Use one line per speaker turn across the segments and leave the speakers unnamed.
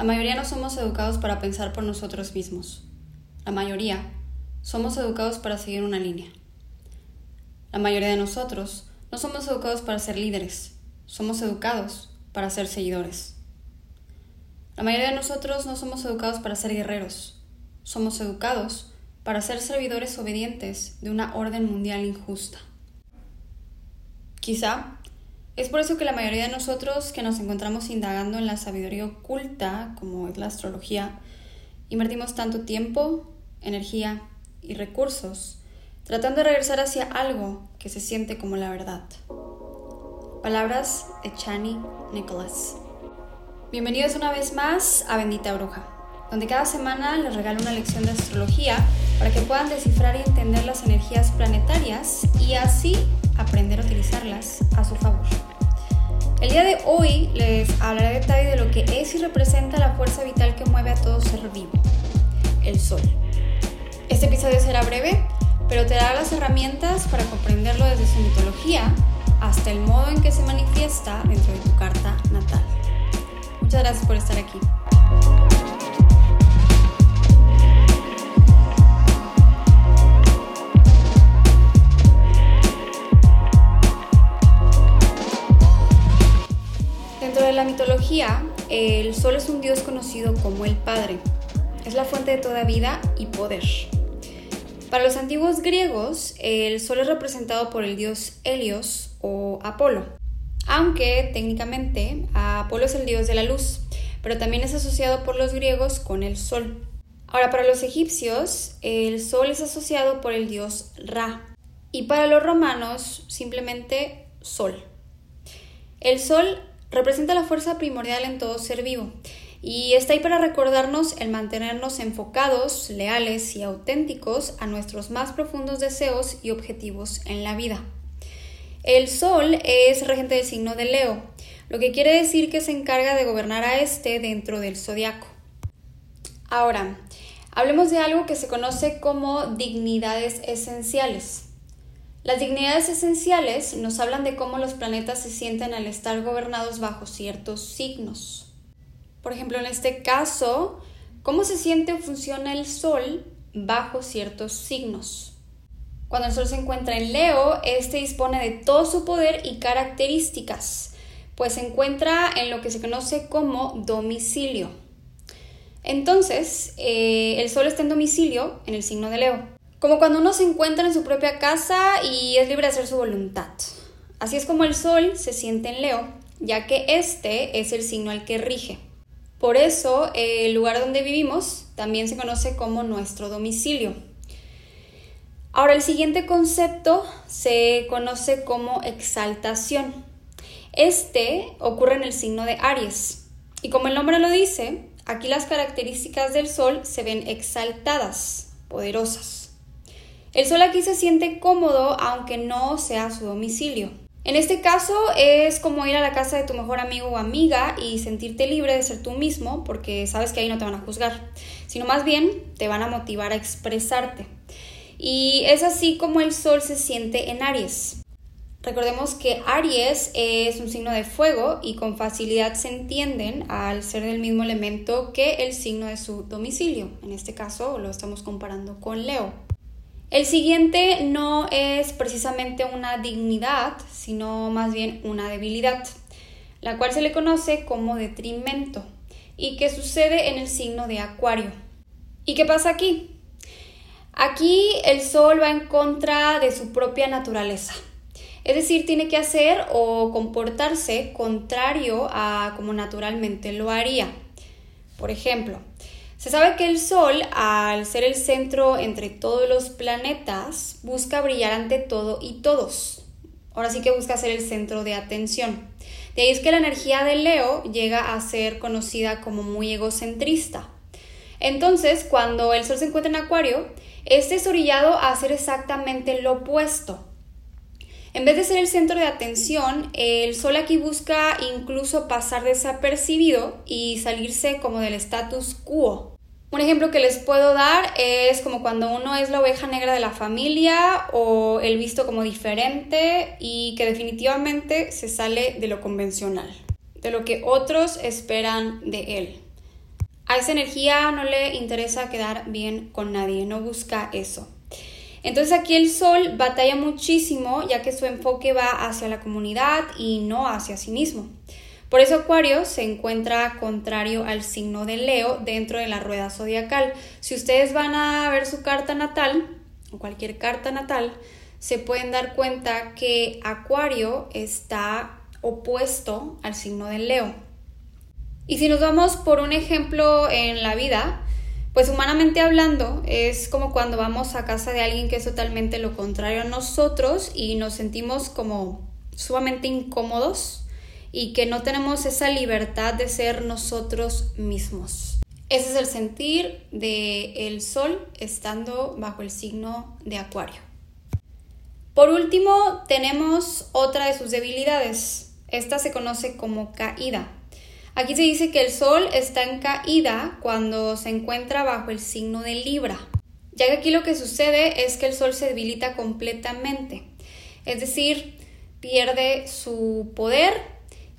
La mayoría no somos educados para pensar por nosotros mismos. La mayoría somos educados para seguir una línea. La mayoría de nosotros no somos educados para ser líderes, somos educados para ser seguidores. La mayoría de nosotros no somos educados para ser guerreros, somos educados para ser servidores obedientes de una orden mundial injusta. Quizá es por eso que la mayoría de nosotros que nos encontramos indagando en la sabiduría oculta, como es la astrología, invertimos tanto tiempo, energía y recursos tratando de regresar hacia algo que se siente como la verdad. Palabras de Chani Nicholas. Bienvenidos una vez más a Bendita Bruja, donde cada semana les regalo una lección de astrología para que puedan descifrar y entender las energías planetarias y así aprender a utilizarlas a su favor. El día de hoy les hablaré de detalle de lo que es y representa la fuerza vital que mueve a todo ser vivo, el sol. Este episodio será breve, pero te dará las herramientas para comprenderlo desde su mitología hasta el modo en que se manifiesta dentro de tu carta natal. Muchas gracias por estar aquí. El sol es un dios conocido como el Padre. Es la fuente de toda vida y poder. Para los antiguos griegos, el sol es representado por el dios Helios o Apolo, aunque técnicamente Apolo es el dios de la luz, pero también es asociado por los griegos con el sol. Ahora, para los egipcios, el sol es asociado por el dios Ra, y para los romanos, simplemente sol. El sol representa la fuerza primordial en todo ser vivo y está ahí para recordarnos el mantenernos enfocados, leales y auténticos a nuestros más profundos deseos y objetivos en la vida. El Sol es regente del signo de Leo, lo que quiere decir que se encarga de gobernar a este dentro del zodiaco. Ahora, hablemos de algo que se conoce como dignidades esenciales. Las dignidades esenciales nos hablan de cómo los planetas se sienten al estar gobernados bajo ciertos signos. Por ejemplo, en este caso, cómo se siente o funciona el Sol bajo ciertos signos. Cuando el Sol se encuentra en Leo, este dispone de todo su poder y características, pues se encuentra en lo que se conoce como domicilio. Entonces, eh, el Sol está en domicilio en el signo de Leo. Como cuando uno se encuentra en su propia casa y es libre de hacer su voluntad. Así es como el Sol se siente en Leo, ya que este es el signo al que rige. Por eso, el lugar donde vivimos también se conoce como nuestro domicilio. Ahora, el siguiente concepto se conoce como exaltación. Este ocurre en el signo de Aries. Y como el nombre lo dice, aquí las características del Sol se ven exaltadas, poderosas. El sol aquí se siente cómodo aunque no sea su domicilio. En este caso es como ir a la casa de tu mejor amigo o amiga y sentirte libre de ser tú mismo porque sabes que ahí no te van a juzgar, sino más bien te van a motivar a expresarte. Y es así como el sol se siente en Aries. Recordemos que Aries es un signo de fuego y con facilidad se entienden al ser del mismo elemento que el signo de su domicilio. En este caso lo estamos comparando con Leo. El siguiente no es precisamente una dignidad, sino más bien una debilidad, la cual se le conoce como detrimento y que sucede en el signo de Acuario. ¿Y qué pasa aquí? Aquí el Sol va en contra de su propia naturaleza. Es decir, tiene que hacer o comportarse contrario a como naturalmente lo haría. Por ejemplo, se sabe que el Sol, al ser el centro entre todos los planetas, busca brillar ante todo y todos. Ahora sí que busca ser el centro de atención. De ahí es que la energía de Leo llega a ser conocida como muy egocentrista. Entonces, cuando el Sol se encuentra en Acuario, este es orillado a hacer exactamente lo opuesto. En vez de ser el centro de atención, el Sol aquí busca incluso pasar desapercibido y salirse como del status quo. Un ejemplo que les puedo dar es como cuando uno es la oveja negra de la familia o el visto como diferente y que definitivamente se sale de lo convencional, de lo que otros esperan de él. A esa energía no le interesa quedar bien con nadie, no busca eso. Entonces aquí el sol batalla muchísimo ya que su enfoque va hacia la comunidad y no hacia sí mismo. Por eso Acuario se encuentra contrario al signo de Leo dentro de la rueda zodiacal. Si ustedes van a ver su carta natal, o cualquier carta natal, se pueden dar cuenta que Acuario está opuesto al signo de Leo. Y si nos vamos por un ejemplo en la vida, pues humanamente hablando, es como cuando vamos a casa de alguien que es totalmente lo contrario a nosotros y nos sentimos como sumamente incómodos y que no tenemos esa libertad de ser nosotros mismos. Ese es el sentir de el sol estando bajo el signo de Acuario. Por último, tenemos otra de sus debilidades. Esta se conoce como caída. Aquí se dice que el Sol está en caída cuando se encuentra bajo el signo de Libra, ya que aquí lo que sucede es que el Sol se debilita completamente, es decir, pierde su poder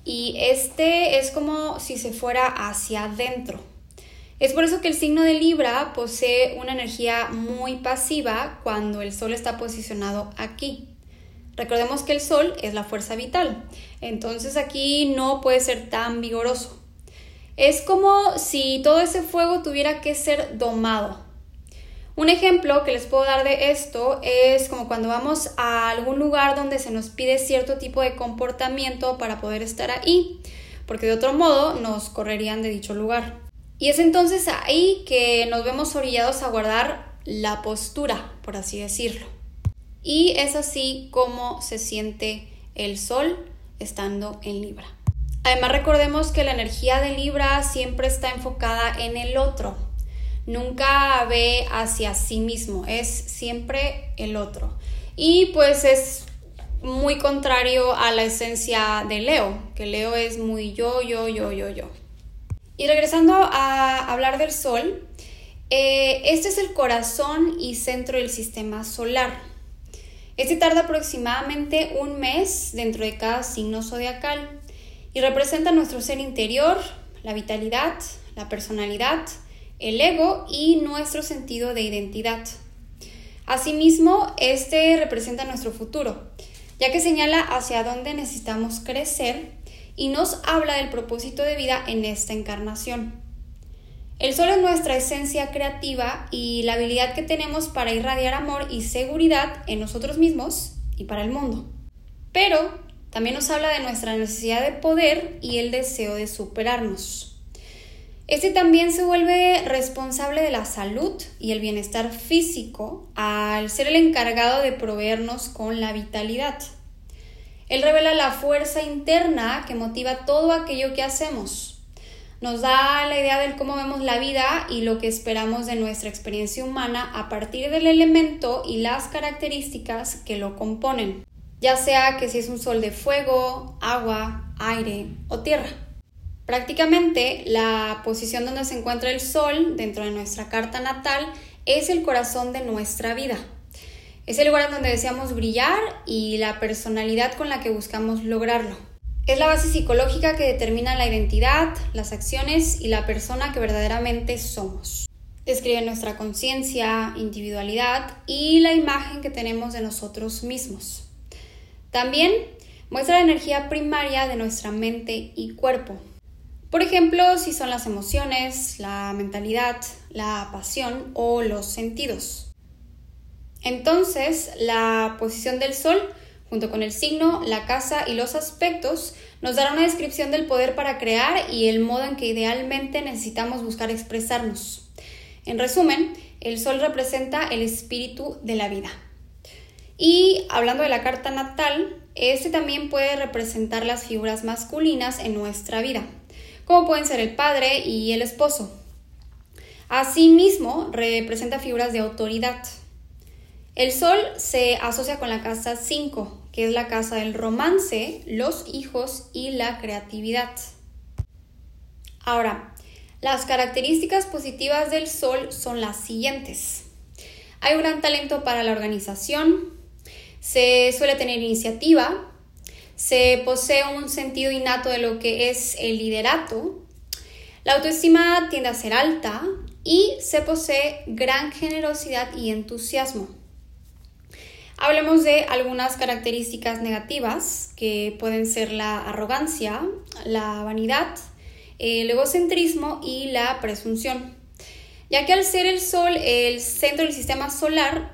y este es como si se fuera hacia adentro. Es por eso que el signo de Libra posee una energía muy pasiva cuando el Sol está posicionado aquí. Recordemos que el sol es la fuerza vital, entonces aquí no puede ser tan vigoroso. Es como si todo ese fuego tuviera que ser domado. Un ejemplo que les puedo dar de esto es como cuando vamos a algún lugar donde se nos pide cierto tipo de comportamiento para poder estar ahí, porque de otro modo nos correrían de dicho lugar. Y es entonces ahí que nos vemos orillados a guardar la postura, por así decirlo. Y es así como se siente el sol estando en Libra. Además recordemos que la energía de Libra siempre está enfocada en el otro. Nunca ve hacia sí mismo, es siempre el otro. Y pues es muy contrario a la esencia de Leo, que Leo es muy yo, yo, yo, yo, yo. Y regresando a hablar del Sol, eh, este es el corazón y centro del sistema solar. Este tarda aproximadamente un mes dentro de cada signo zodiacal y representa nuestro ser interior, la vitalidad, la personalidad, el ego y nuestro sentido de identidad. Asimismo, este representa nuestro futuro, ya que señala hacia dónde necesitamos crecer y nos habla del propósito de vida en esta encarnación. El sol es nuestra esencia creativa y la habilidad que tenemos para irradiar amor y seguridad en nosotros mismos y para el mundo. Pero también nos habla de nuestra necesidad de poder y el deseo de superarnos. Este también se vuelve responsable de la salud y el bienestar físico al ser el encargado de proveernos con la vitalidad. Él revela la fuerza interna que motiva todo aquello que hacemos, nos da la idea de cómo vemos la vida y lo que esperamos de nuestra experiencia humana a partir del elemento y las características que lo componen, ya sea que si es un sol de fuego, agua, aire o tierra. Prácticamente la posición donde se encuentra el sol dentro de nuestra carta natal es el corazón de nuestra vida. Es el lugar donde deseamos brillar y la personalidad con la que buscamos lograrlo. Es la base psicológica que determina la identidad, las acciones y la persona que verdaderamente somos. Describe nuestra conciencia, individualidad y la imagen que tenemos de nosotros mismos. También muestra la energía primaria de nuestra mente y cuerpo. Por ejemplo, si son las emociones, la mentalidad, la pasión o los sentidos. Entonces, la posición del sol junto con el signo, la casa y los aspectos, nos dará una descripción del poder para crear y el modo en que idealmente necesitamos buscar expresarnos. En resumen, el sol representa el espíritu de la vida. Y hablando de la carta natal, este también puede representar las figuras masculinas en nuestra vida, como pueden ser el padre y el esposo. Asimismo, representa figuras de autoridad. El sol se asocia con la casa 5, que es la casa del romance, los hijos y la creatividad. Ahora, las características positivas del sol son las siguientes. Hay un gran talento para la organización, se suele tener iniciativa, se posee un sentido innato de lo que es el liderato, La autoestima tiende a ser alta y se posee gran generosidad y entusiasmo. Hablemos de algunas características negativas que pueden ser la arrogancia, la vanidad, el egocentrismo y la presunción. Ya que al ser el Sol el centro del sistema solar,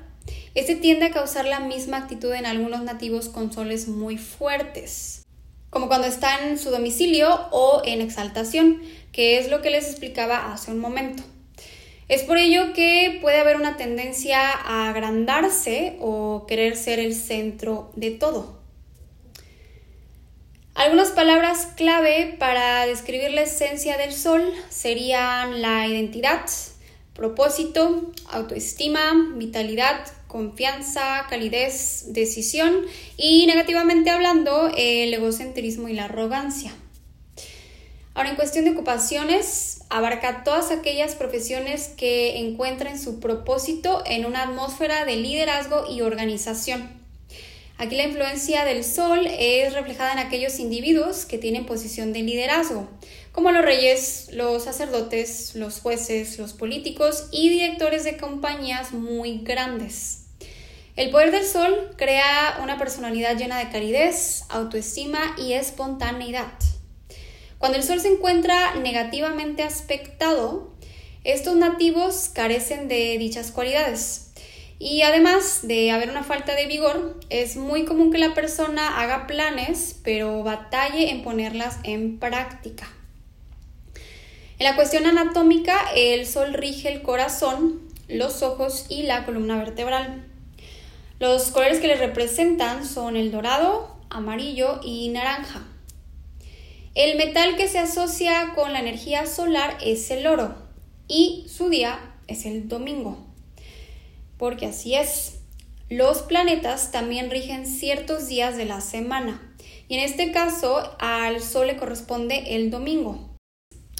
este tiende a causar la misma actitud en algunos nativos con soles muy fuertes, como cuando está en su domicilio o en exaltación, que es lo que les explicaba hace un momento. Es por ello que puede haber una tendencia a agrandarse o querer ser el centro de todo. Algunas palabras clave para describir la esencia del sol serían la identidad, propósito, autoestima, vitalidad, confianza, calidez, decisión y negativamente hablando el egocentrismo y la arrogancia. Ahora, en cuestión de ocupaciones, abarca todas aquellas profesiones que encuentren su propósito en una atmósfera de liderazgo y organización. Aquí la influencia del sol es reflejada en aquellos individuos que tienen posición de liderazgo, como los reyes, los sacerdotes, los jueces, los políticos y directores de compañías muy grandes. El poder del sol crea una personalidad llena de calidez, autoestima y espontaneidad. Cuando el sol se encuentra negativamente aspectado, estos nativos carecen de dichas cualidades. Y además de haber una falta de vigor, es muy común que la persona haga planes, pero batalle en ponerlas en práctica. En la cuestión anatómica, el sol rige el corazón, los ojos y la columna vertebral. Los colores que le representan son el dorado, amarillo y naranja. El metal que se asocia con la energía solar es el oro y su día es el domingo porque así es. Los planetas también rigen ciertos días de la semana y en este caso al Sol le corresponde el domingo.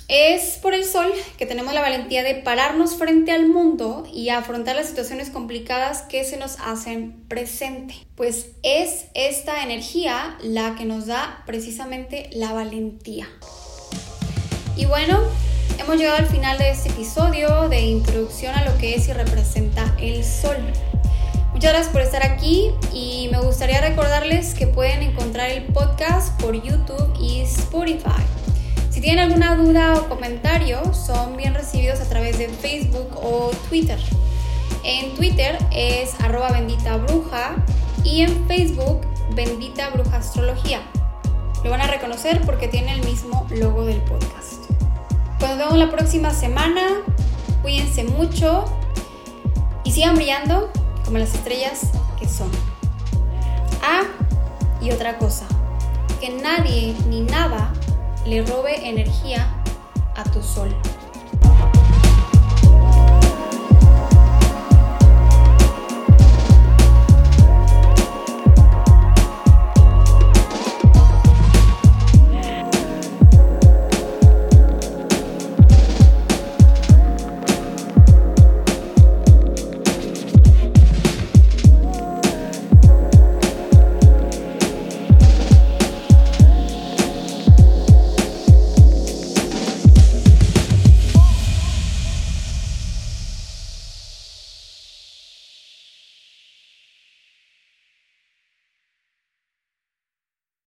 Es por el Sol que tenemos la valentía de pararnos frente al mundo y afrontar las situaciones complicadas que se nos hacen presente. Pues es esta energía la que nos da precisamente la valentía. Y bueno, Hemos llegado al final de este episodio de introducción a lo que es y representa el sol. Muchas gracias por estar aquí y me gustaría recordarles que pueden encontrar el podcast por YouTube y Spotify. Si tienen alguna duda o comentario, son bien recibidos a través de Facebook o Twitter. En Twitter es arroba bendita bruja y en Facebook bendita bruja astrología. Lo van a reconocer porque tiene el mismo logo del podcast. Nos vemos la próxima semana. Cuídense mucho y sigan brillando como las estrellas que son. Ah, y otra cosa, que nadie ni nada le robe energía a tu sol.